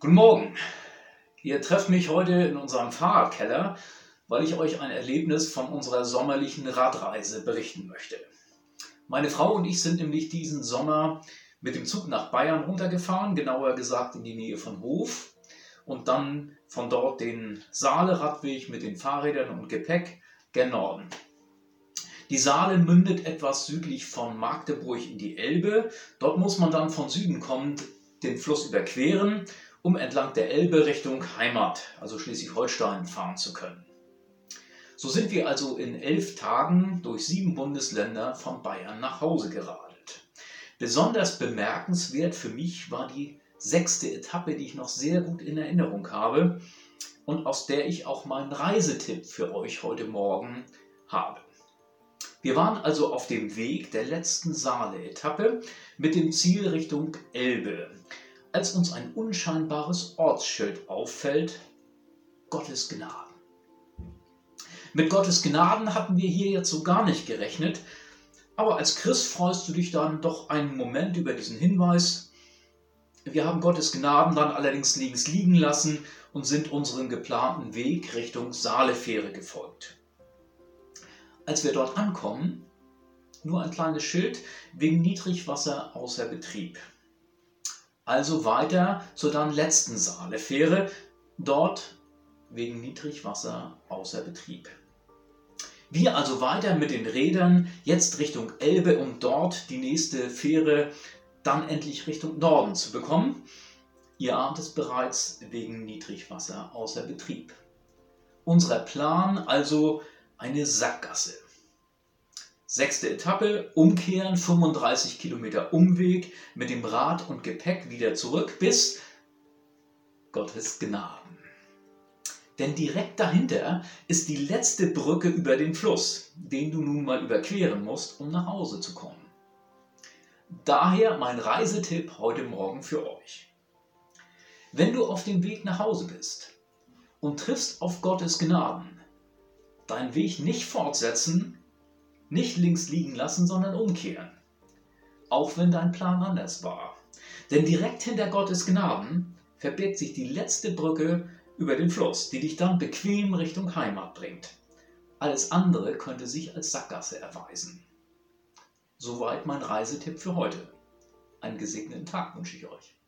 Guten Morgen. Ihr trefft mich heute in unserem Fahrradkeller, weil ich euch ein Erlebnis von unserer sommerlichen Radreise berichten möchte. Meine Frau und ich sind nämlich diesen Sommer mit dem Zug nach Bayern runtergefahren, genauer gesagt in die Nähe von Hof und dann von dort den Saale-Radweg mit den Fahrrädern und Gepäck gen Norden. Die Saale mündet etwas südlich von Magdeburg in die Elbe. Dort muss man dann von Süden kommend den Fluss überqueren, um entlang der Elbe Richtung Heimat, also Schleswig-Holstein, fahren zu können. So sind wir also in elf Tagen durch sieben Bundesländer von Bayern nach Hause geradelt. Besonders bemerkenswert für mich war die sechste Etappe, die ich noch sehr gut in Erinnerung habe und aus der ich auch meinen Reisetipp für euch heute Morgen habe. Wir waren also auf dem Weg der letzten Saale-Etappe mit dem Ziel Richtung Elbe, als uns ein unscheinbares Ortsschild auffällt, Gottes Gnaden. Mit Gottes Gnaden hatten wir hier jetzt so gar nicht gerechnet, aber als Christ freust du dich dann doch einen Moment über diesen Hinweis. Wir haben Gottes Gnaden dann allerdings links liegen lassen und sind unserem geplanten Weg Richtung Saalefähre gefolgt. Als wir dort ankommen, nur ein kleines Schild wegen Niedrigwasser außer Betrieb. Also weiter zur dann letzten Saalefähre, dort wegen Niedrigwasser außer Betrieb. Wir also weiter mit den Rädern, jetzt Richtung Elbe, um dort die nächste Fähre dann endlich Richtung Norden zu bekommen. Ihr ahnt es bereits wegen Niedrigwasser außer Betrieb. Unser Plan also eine Sackgasse. Sechste Etappe, umkehren, 35 Kilometer Umweg mit dem Rad und Gepäck wieder zurück bis Gottes Gnaden. Denn direkt dahinter ist die letzte Brücke über den Fluss, den du nun mal überqueren musst, um nach Hause zu kommen. Daher mein Reisetipp heute Morgen für euch. Wenn du auf dem Weg nach Hause bist und triffst auf Gottes Gnaden, deinen Weg nicht fortsetzen, nicht links liegen lassen, sondern umkehren. Auch wenn dein Plan anders war. Denn direkt hinter Gottes Gnaden verbirgt sich die letzte Brücke über den Fluss, die dich dann bequem Richtung Heimat bringt. Alles andere könnte sich als Sackgasse erweisen. Soweit mein Reisetipp für heute. Einen gesegneten Tag wünsche ich euch.